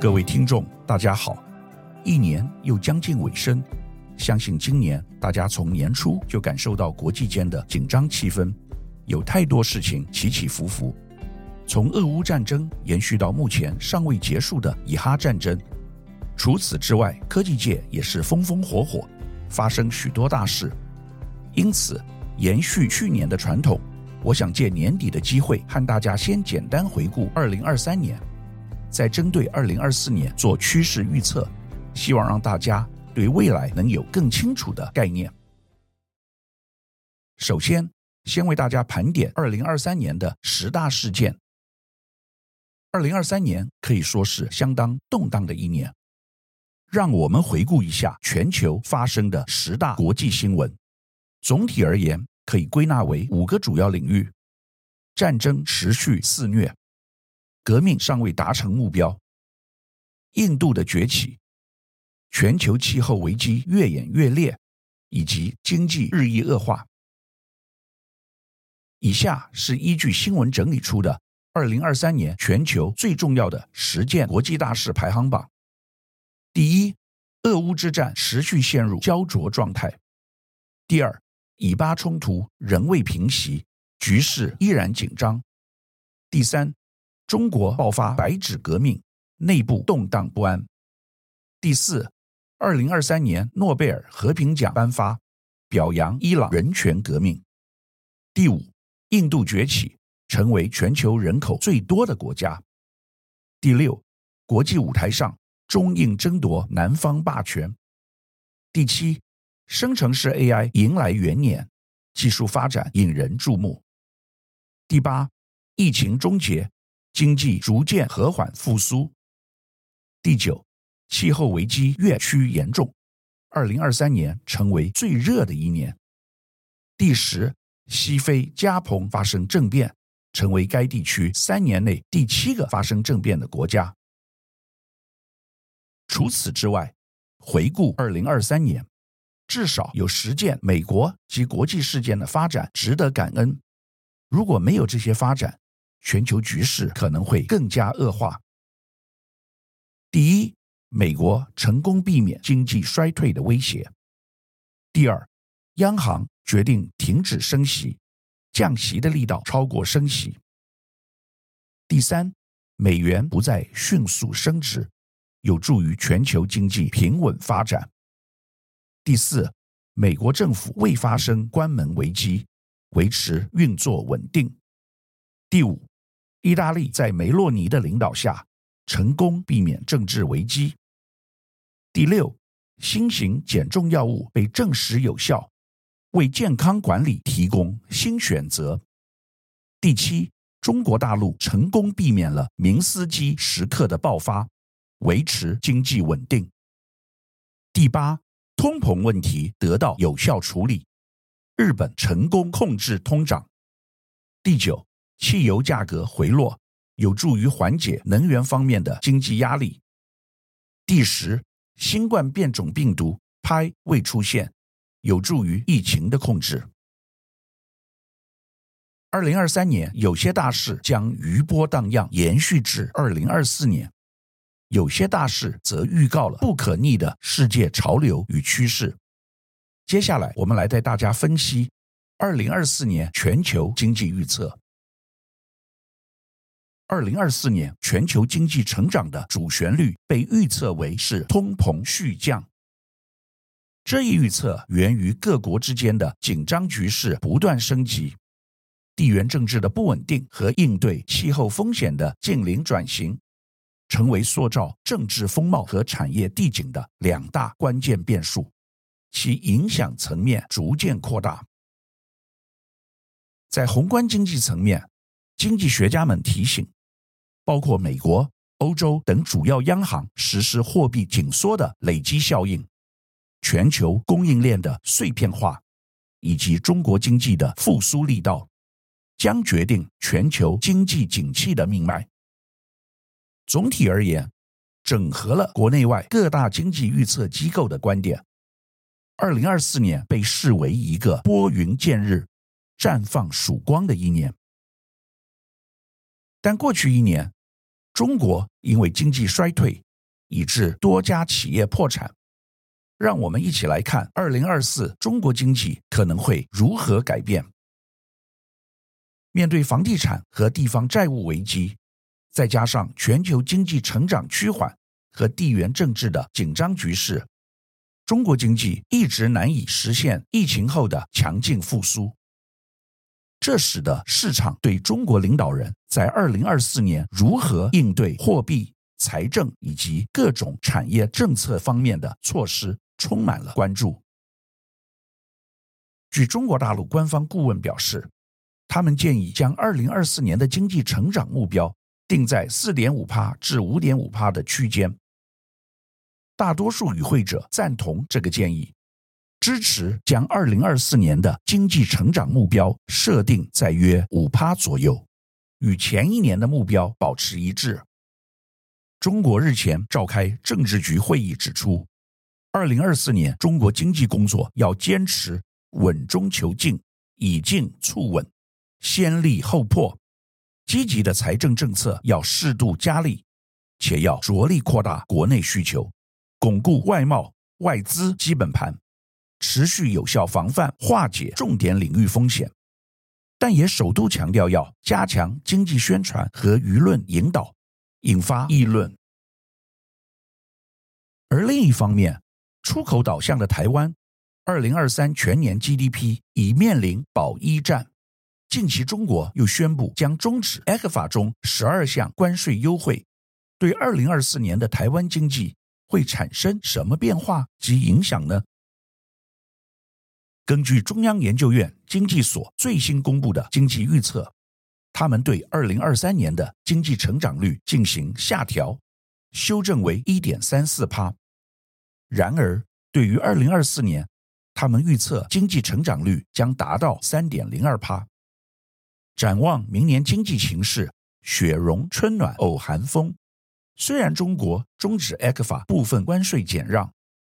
各位听众，大家好！一年又将近尾声，相信今年大家从年初就感受到国际间的紧张气氛，有太多事情起起伏伏。从俄乌战争延续到目前尚未结束的以哈战争，除此之外，科技界也是风风火火，发生许多大事。因此，延续去年的传统，我想借年底的机会和大家先简单回顾二零二三年。在针对二零二四年做趋势预测，希望让大家对未来能有更清楚的概念。首先，先为大家盘点二零二三年的十大事件。二零二三年可以说是相当动荡的一年，让我们回顾一下全球发生的十大国际新闻。总体而言，可以归纳为五个主要领域：战争持续肆虐。革命尚未达成目标，印度的崛起，全球气候危机越演越烈，以及经济日益恶化。以下是依据新闻整理出的二零二三年全球最重要的十件国际大事排行榜。第一，俄乌之战持续陷入胶着状态。第二，以巴冲突仍未平息，局势依然紧张。第三，中国爆发白纸革命，内部动荡不安。第四，二零二三年诺贝尔和平奖颁发，表扬伊朗人权革命。第五，印度崛起，成为全球人口最多的国家。第六，国际舞台上中印争夺南方霸权。第七，生成式 AI 迎来元年，技术发展引人注目。第八，疫情终结。经济逐渐和缓复苏。第九，气候危机越趋严重，二零二三年成为最热的一年。第十，西非加蓬发生政变，成为该地区三年内第七个发生政变的国家。除此之外，回顾二零二三年，至少有十件美国及国际事件的发展值得感恩。如果没有这些发展，全球局势可能会更加恶化。第一，美国成功避免经济衰退的威胁。第二，央行决定停止升息，降息的力道超过升息。第三，美元不再迅速升值，有助于全球经济平稳发展。第四，美国政府未发生关门危机，维持运作稳定。第五，意大利在梅洛尼的领导下，成功避免政治危机。第六，新型减重药物被证实有效，为健康管理提供新选择。第七，中国大陆成功避免了明斯基时刻的爆发，维持经济稳定。第八，通膨问题得到有效处理，日本成功控制通胀。第九。汽油价格回落，有助于缓解能源方面的经济压力。第十，新冠变种病毒派未出现，有助于疫情的控制。二零二三年有些大事将余波荡漾，延续至二零二四年；有些大事则预告了不可逆的世界潮流与趋势。接下来，我们来带大家分析二零二四年全球经济预测。二零二四年全球经济成长的主旋律被预测为是通膨续降。这一预测源于各国之间的紧张局势不断升级，地缘政治的不稳定和应对气候风险的净零转型，成为塑造政治风貌和产业地景的两大关键变数，其影响层面逐渐扩大。在宏观经济层面，经济学家们提醒。包括美国、欧洲等主要央行实施货币紧缩的累积效应，全球供应链的碎片化，以及中国经济的复苏力道，将决定全球经济景气的命脉。总体而言，整合了国内外各大经济预测机构的观点，二零二四年被视为一个拨云见日、绽放曙光的一年。但过去一年，中国因为经济衰退以致多家企业破产。让我们一起来看二零二四中国经济可能会如何改变。面对房地产和地方债务危机，再加上全球经济成长趋缓和地缘政治的紧张局势，中国经济一直难以实现疫情后的强劲复苏。这使得市场对中国领导人在二零二四年如何应对货币、财政以及各种产业政策方面的措施充满了关注。据中国大陆官方顾问表示，他们建议将二零二四年的经济成长目标定在四点五趴至五点五趴的区间。大多数与会者赞同这个建议。支持将二零二四年的经济成长目标设定在约五趴左右，与前一年的目标保持一致。中国日前召开政治局会议，指出，二零二四年中国经济工作要坚持稳中求进，以进促稳，先立后破。积极的财政政策要适度加力，且要着力扩大国内需求，巩固外贸外资基本盘。持续有效防范化解重点领域风险，但也首度强调要加强经济宣传和舆论引导，引发议论。而另一方面，出口导向的台湾，二零二三全年 GDP 已面临保一战。近期，中国又宣布将终止 ECFA 中十二项关税优惠，对二零二四年的台湾经济会产生什么变化及影响呢？根据中央研究院经济所最新公布的经济预测，他们对二零二三年的经济成长率进行下调，修正为一点三四趴。然而，对于二零二四年，他们预测经济成长率将达到三点零二趴。展望明年经济形势，雪融春暖偶寒风。虽然中国终止 ECFA 部分关税减让，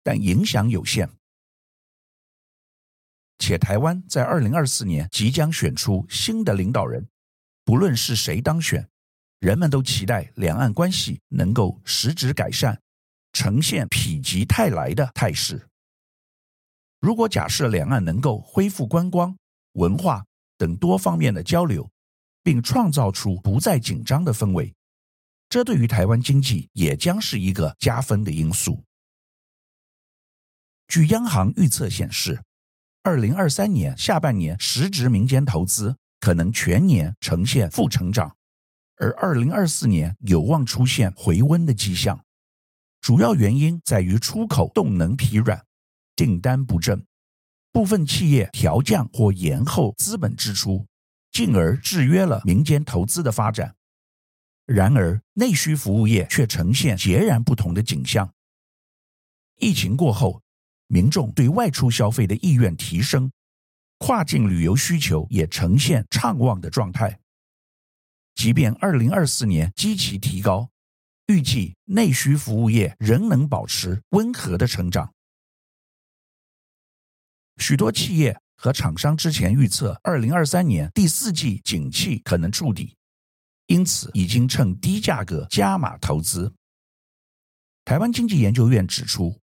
但影响有限。且台湾在二零二四年即将选出新的领导人，不论是谁当选，人们都期待两岸关系能够实质改善，呈现否极泰来的态势。如果假设两岸能够恢复观光、文化等多方面的交流，并创造出不再紧张的氛围，这对于台湾经济也将是一个加分的因素。据央行预测显示，二零二三年下半年，实质民间投资可能全年呈现负成长，而二零二四年有望出现回温的迹象。主要原因在于出口动能疲软，订单不振，部分企业调降或延后资本支出，进而制约了民间投资的发展。然而，内需服务业却呈现截然不同的景象。疫情过后，民众对外出消费的意愿提升，跨境旅游需求也呈现畅旺的状态。即便二零二四年基期提高，预计内需服务业仍能保持温和的成长。许多企业和厂商之前预测二零二三年第四季景气可能触底，因此已经趁低价格加码投资。台湾经济研究院指出，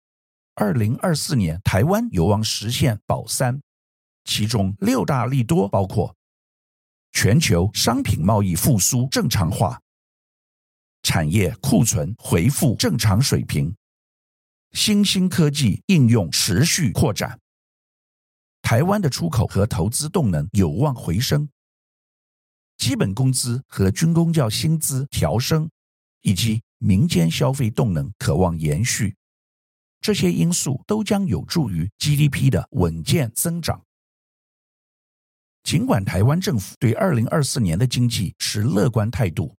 二零二四年，台湾有望实现保三，其中六大利多包括：全球商品贸易复苏正常化，产业库存恢复正常水平，新兴科技应用持续扩展，台湾的出口和投资动能有望回升，基本工资和军公教薪资调升，以及民间消费动能可望延续。这些因素都将有助于 GDP 的稳健增长。尽管台湾政府对2024年的经济持乐观态度，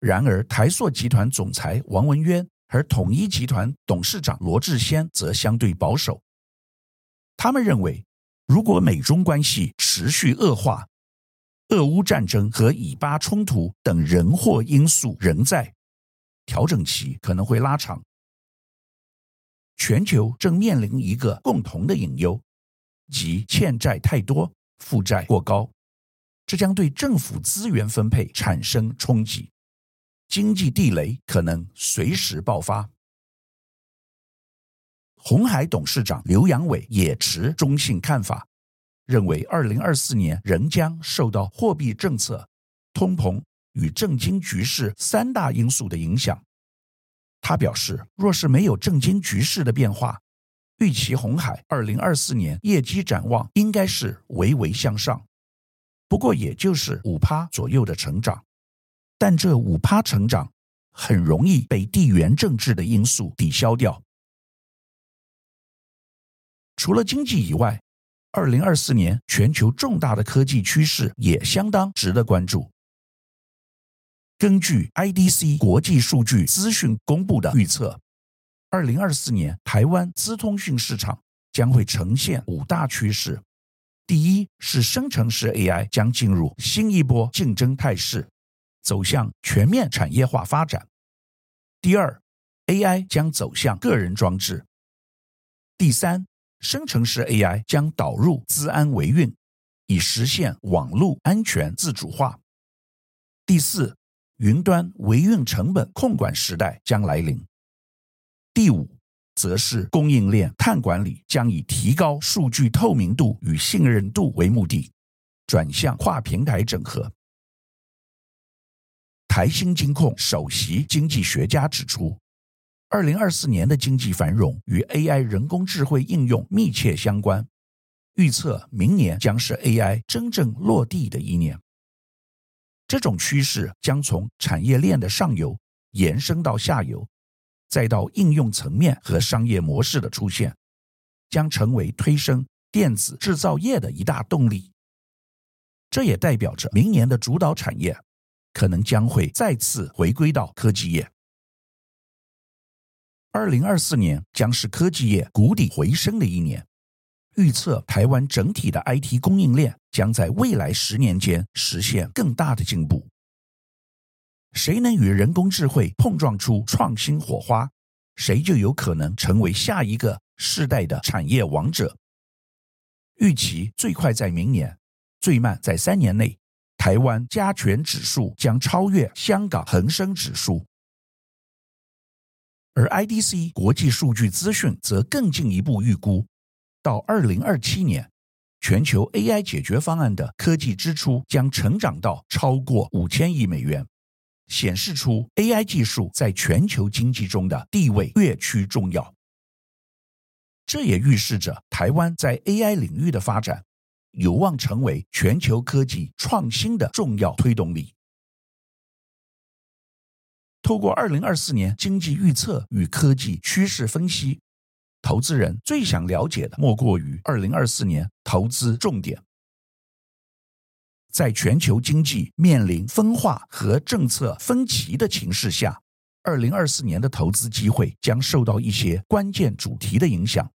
然而台塑集团总裁王文渊和统一集团董事长罗志先则相对保守。他们认为，如果美中关系持续恶化，俄乌战争和以巴冲突等人祸因素仍在，调整期可能会拉长。全球正面临一个共同的隐忧，即欠债太多、负债过高，这将对政府资源分配产生冲击，经济地雷可能随时爆发。鸿海董事长刘扬伟也持中性看法，认为二零二四年仍将受到货币政策、通膨与政经局势三大因素的影响。他表示，若是没有政经局势的变化，预期红海二零二四年业绩展望应该是微微向上，不过也就是五趴左右的成长。但这五趴成长很容易被地缘政治的因素抵消掉。除了经济以外，二零二四年全球重大的科技趋势也相当值得关注。根据 IDC 国际数据资讯公布的预测，二零二四年台湾资通讯市场将会呈现五大趋势：第一是生成式 AI 将进入新一波竞争态势，走向全面产业化发展；第二，AI 将走向个人装置；第三，生成式 AI 将导入资安维运，以实现网络安全自主化。第四，云端维运成本控管时代将来临。第五，则是供应链碳管理将以提高数据透明度与信任度为目的，转向跨平台整合。台新金控首席经济学家指出，二零二四年的经济繁荣与 AI 人工智慧应用密切相关，预测明年将是 AI 真正落地的一年。这种趋势将从产业链的上游延伸到下游，再到应用层面和商业模式的出现，将成为推升电子制造业的一大动力。这也代表着明年的主导产业可能将会再次回归到科技业。二零二四年将是科技业谷底回升的一年，预测台湾整体的 IT 供应链将在未来十年间实现更大的进步。谁能与人工智慧碰撞出创新火花，谁就有可能成为下一个世代的产业王者。预期最快在明年，最慢在三年内，台湾加权指数将超越香港恒生指数。而 IDC 国际数据资讯则更进一步预估，到二零二七年，全球 AI 解决方案的科技支出将成长到超过五千亿美元，显示出 AI 技术在全球经济中的地位越趋重要。这也预示着台湾在 AI 领域的发展有望成为全球科技创新的重要推动力。透过二零二四年经济预测与科技趋势分析，投资人最想了解的莫过于二零二四年投资重点。在全球经济面临分化和政策分歧的情势下，二零二四年的投资机会将受到一些关键主题的影响。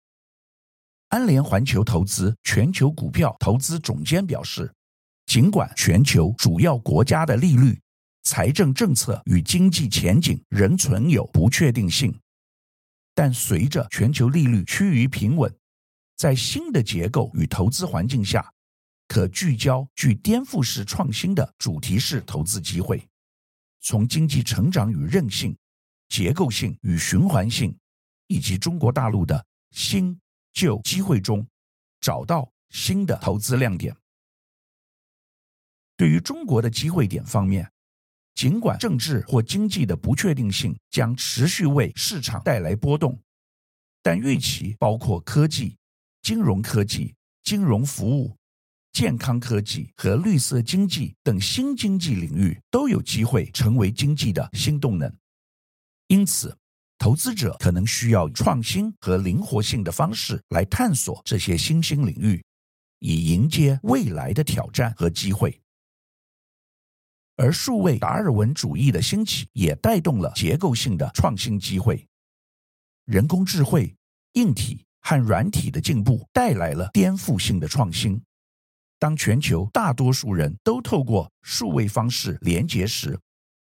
安联环球投资全球股票投资总监表示，尽管全球主要国家的利率，财政政策与经济前景仍存有不确定性，但随着全球利率趋于平稳，在新的结构与投资环境下，可聚焦具颠覆式创新的主题式投资机会，从经济成长与韧性、结构性与循环性，以及中国大陆的新旧机会中，找到新的投资亮点。对于中国的机会点方面，尽管政治或经济的不确定性将持续为市场带来波动，但预期包括科技、金融科技、金融服务、健康科技和绿色经济等新经济领域都有机会成为经济的新动能。因此，投资者可能需要创新和灵活性的方式来探索这些新兴领域，以迎接未来的挑战和机会。而数位达尔文主义的兴起也带动了结构性的创新机会。人工智慧、硬体和软体的进步带来了颠覆性的创新。当全球大多数人都透过数位方式连接时，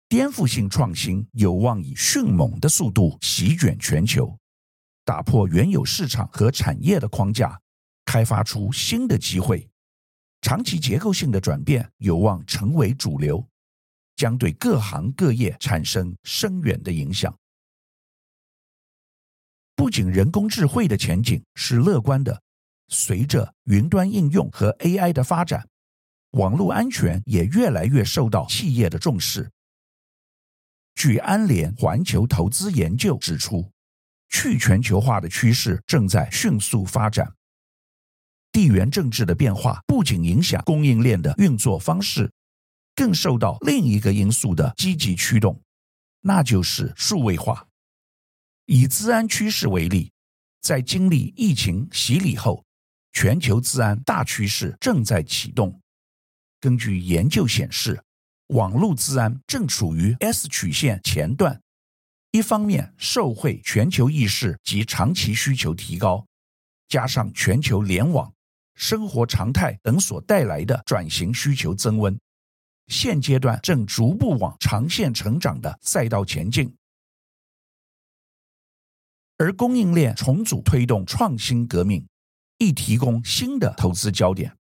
颠覆性创新有望以迅猛的速度席卷全球，打破原有市场和产业的框架，开发出新的机会。长期结构性的转变有望成为主流，将对各行各业产生深远的影响。不仅人工智慧的前景是乐观的，随着云端应用和 AI 的发展，网络安全也越来越受到企业的重视。据安联环球投资研究指出，去全球化的趋势正在迅速发展。地缘政治的变化不仅影响供应链的运作方式，更受到另一个因素的积极驱动，那就是数位化。以资安趋势为例，在经历疫情洗礼后，全球资安大趋势正在启动。根据研究显示，网络资安正处于 S 曲线前段，一方面受惠全球意识及长期需求提高，加上全球联网。生活常态等所带来的转型需求增温，现阶段正逐步往长线成长的赛道前进，而供应链重组推动创新革命，亦提供新的投资焦点。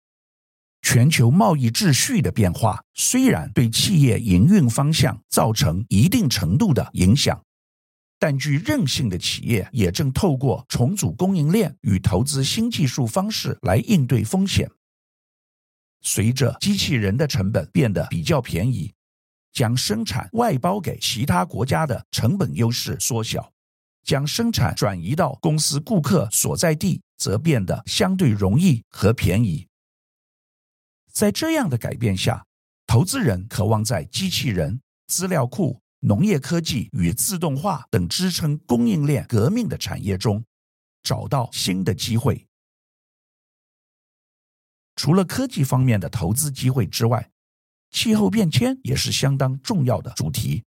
全球贸易秩序的变化虽然对企业营运方向造成一定程度的影响。但具韧性的企业也正透过重组供应链与投资新技术方式来应对风险。随着机器人的成本变得比较便宜，将生产外包给其他国家的成本优势缩小，将生产转移到公司顾客所在地则变得相对容易和便宜。在这样的改变下，投资人渴望在机器人、资料库。农业科技与自动化等支撑供应链革命的产业中，找到新的机会。除了科技方面的投资机会之外，气候变迁也是相当重要的主题。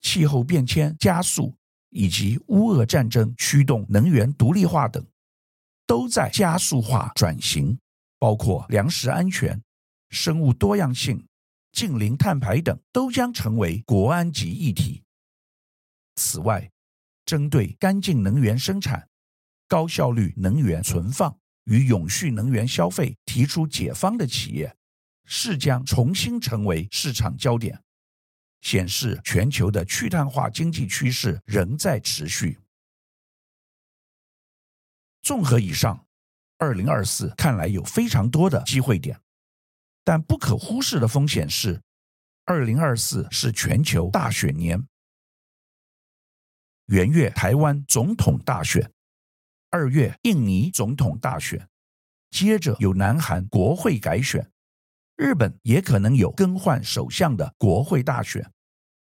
气候变迁加速以及乌俄战争驱动能源独立化等，都在加速化转型，包括粮食安全、生物多样性。近零碳排等都将成为国安级议题。此外，针对干净能源生产、高效率能源存放与永续能源消费提出解方的企业，势将重新成为市场焦点，显示全球的去碳化经济趋势仍在持续。综合以上，二零二四看来有非常多的机会点。但不可忽视的风险是，二零二四是全球大选年。元月台湾总统大选，二月印尼总统大选，接着有南韩国会改选，日本也可能有更换首相的国会大选，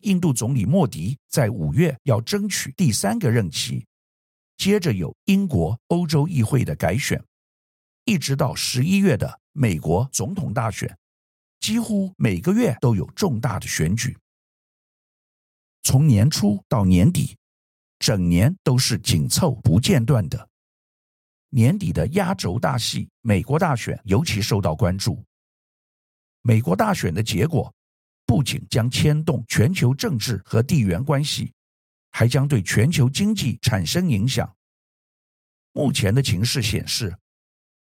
印度总理莫迪在五月要争取第三个任期，接着有英国欧洲议会的改选，一直到十一月的。美国总统大选几乎每个月都有重大的选举，从年初到年底，整年都是紧凑不间断的。年底的压轴大戏——美国大选，尤其受到关注。美国大选的结果不仅将牵动全球政治和地缘关系，还将对全球经济产生影响。目前的情势显示，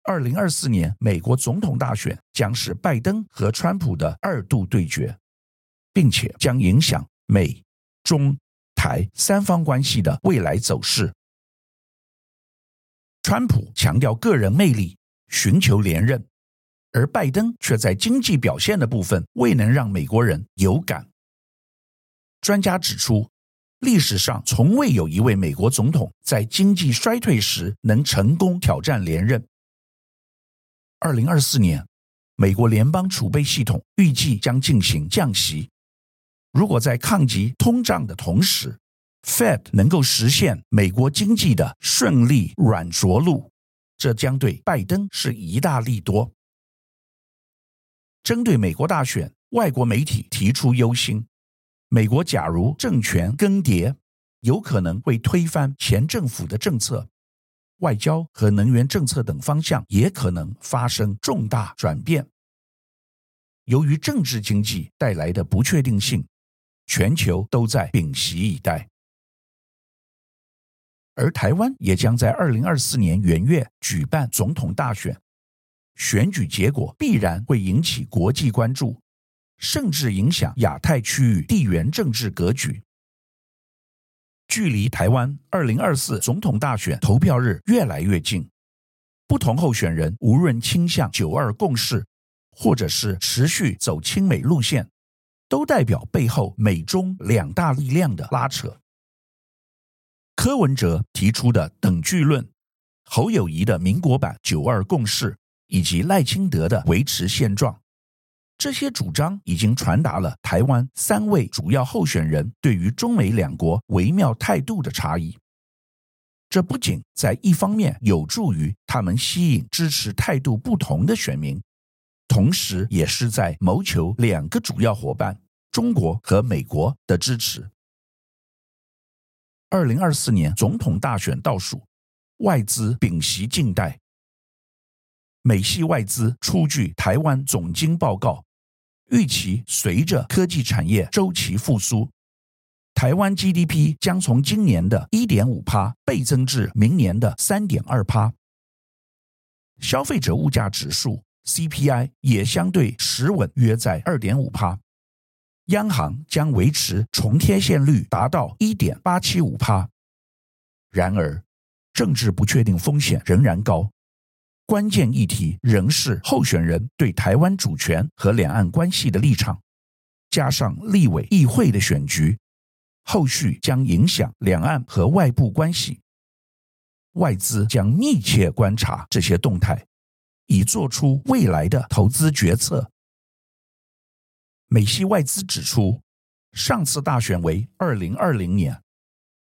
二零二四年美国总统大选将是拜登和川普的二度对决，并且将影响美、中、台三方关系的未来走势。川普强调个人魅力，寻求连任，而拜登却在经济表现的部分未能让美国人有感。专家指出，历史上从未有一位美国总统在经济衰退时能成功挑战连任。二零二四年，美国联邦储备系统预计将进行降息。如果在抗击通胀的同时，Fed 能够实现美国经济的顺利软着陆，这将对拜登是一大利多。针对美国大选，外国媒体提出忧心：美国假如政权更迭，有可能会推翻前政府的政策。外交和能源政策等方向也可能发生重大转变。由于政治经济带来的不确定性，全球都在屏息以待。而台湾也将在二零二四年元月举办总统大选，选举结果必然会引起国际关注，甚至影响亚太区域地缘政治格局。距离台湾二零二四总统大选投票日越来越近，不同候选人无论倾向九二共识，或者是持续走亲美路线，都代表背后美中两大力量的拉扯。柯文哲提出的等距论，侯友宜的民国版九二共识，以及赖清德的维持现状。这些主张已经传达了台湾三位主要候选人对于中美两国微妙态度的差异。这不仅在一方面有助于他们吸引支持态度不同的选民，同时也是在谋求两个主要伙伴中国和美国的支持。二零二四年总统大选倒数，外资屏息静待。美系外资出具台湾总经报告。预期随着科技产业周期复苏，台湾 GDP 将从今年的一点五趴倍增至明年的三点二趴。消费者物价指数 CPI 也相对持稳，约在二点五趴。央行将维持重贴现率达到一点八七五趴。然而，政治不确定风险仍然高。关键议题仍是候选人对台湾主权和两岸关系的立场，加上立委议会的选举，后续将影响两岸和外部关系。外资将密切观察这些动态，以做出未来的投资决策。美系外资指出，上次大选为二零二零年，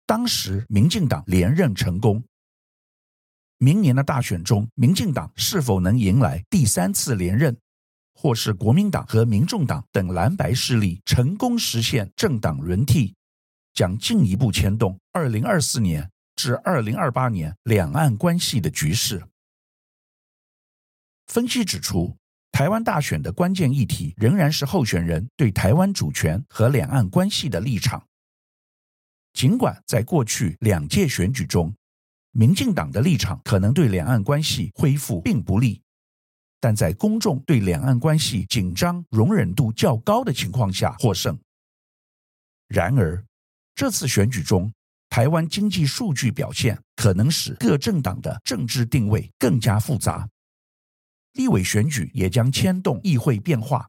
当时民进党连任成功。明年的大选中，民进党是否能迎来第三次连任，或是国民党和民众党等蓝白势力成功实现政党轮替，将进一步牵动二零二四年至二零二八年两岸关系的局势。分析指出，台湾大选的关键议题仍然是候选人对台湾主权和两岸关系的立场。尽管在过去两届选举中，民进党的立场可能对两岸关系恢复并不利，但在公众对两岸关系紧张、容忍度较高的情况下获胜。然而，这次选举中，台湾经济数据表现可能使各政党的政治定位更加复杂，立委选举也将牵动议会变化，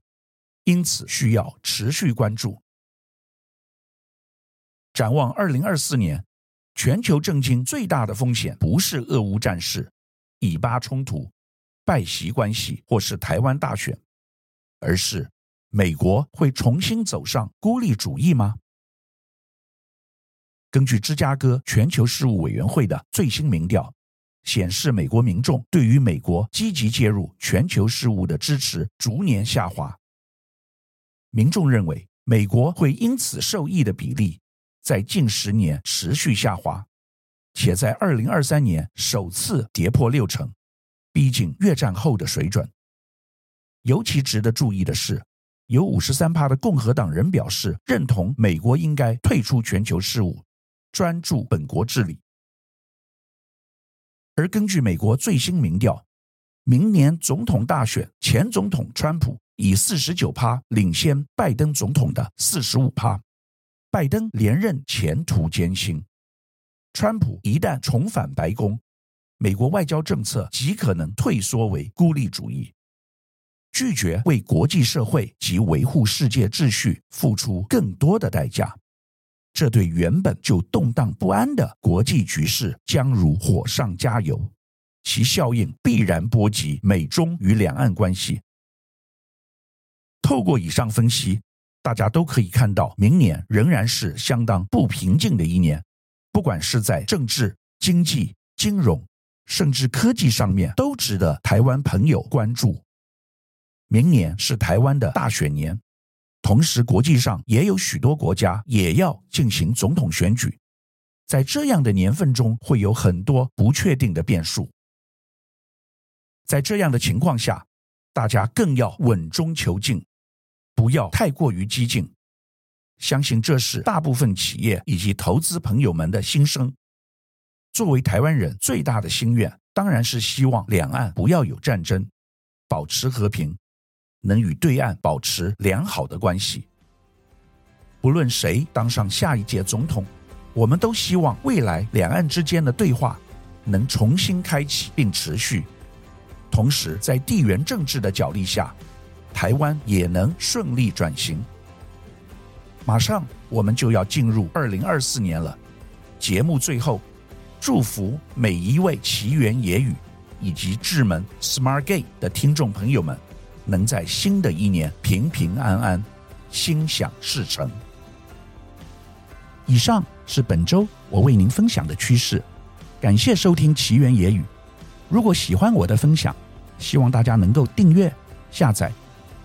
因此需要持续关注。展望二零二四年。全球政经最大的风险不是俄乌战事、以巴冲突、拜习关系或是台湾大选，而是美国会重新走上孤立主义吗？根据芝加哥全球事务委员会的最新民调显示，美国民众对于美国积极介入全球事务的支持逐年下滑。民众认为美国会因此受益的比例，在近十年持续下滑，且在二零二三年首次跌破六成，逼近越战后的水准。尤其值得注意的是，有五十三趴的共和党人表示认同美国应该退出全球事务，专注本国治理。而根据美国最新民调，明年总统大选，前总统川普以四十九趴领先拜登总统的四十五趴。拜登连任前途艰辛，川普一旦重返白宫，美国外交政策极可能退缩为孤立主义，拒绝为国际社会及维护世界秩序付出更多的代价。这对原本就动荡不安的国际局势将如火上加油，其效应必然波及美中与两岸关系。透过以上分析。大家都可以看到，明年仍然是相当不平静的一年，不管是在政治、经济、金融，甚至科技上面，都值得台湾朋友关注。明年是台湾的大选年，同时国际上也有许多国家也要进行总统选举，在这样的年份中，会有很多不确定的变数。在这样的情况下，大家更要稳中求进。不要太过于激进，相信这是大部分企业以及投资朋友们的心声。作为台湾人最大的心愿，当然是希望两岸不要有战争，保持和平，能与对岸保持良好的关系。不论谁当上下一届总统，我们都希望未来两岸之间的对话能重新开启并持续，同时在地缘政治的角力下，台湾也能顺利转型。马上我们就要进入二零二四年了，节目最后，祝福每一位奇缘野语以及智门 Smart Gate 的听众朋友们，能在新的一年平平安安，心想事成。以上是本周我为您分享的趋势，感谢收听奇缘野语。如果喜欢我的分享，希望大家能够订阅、下载，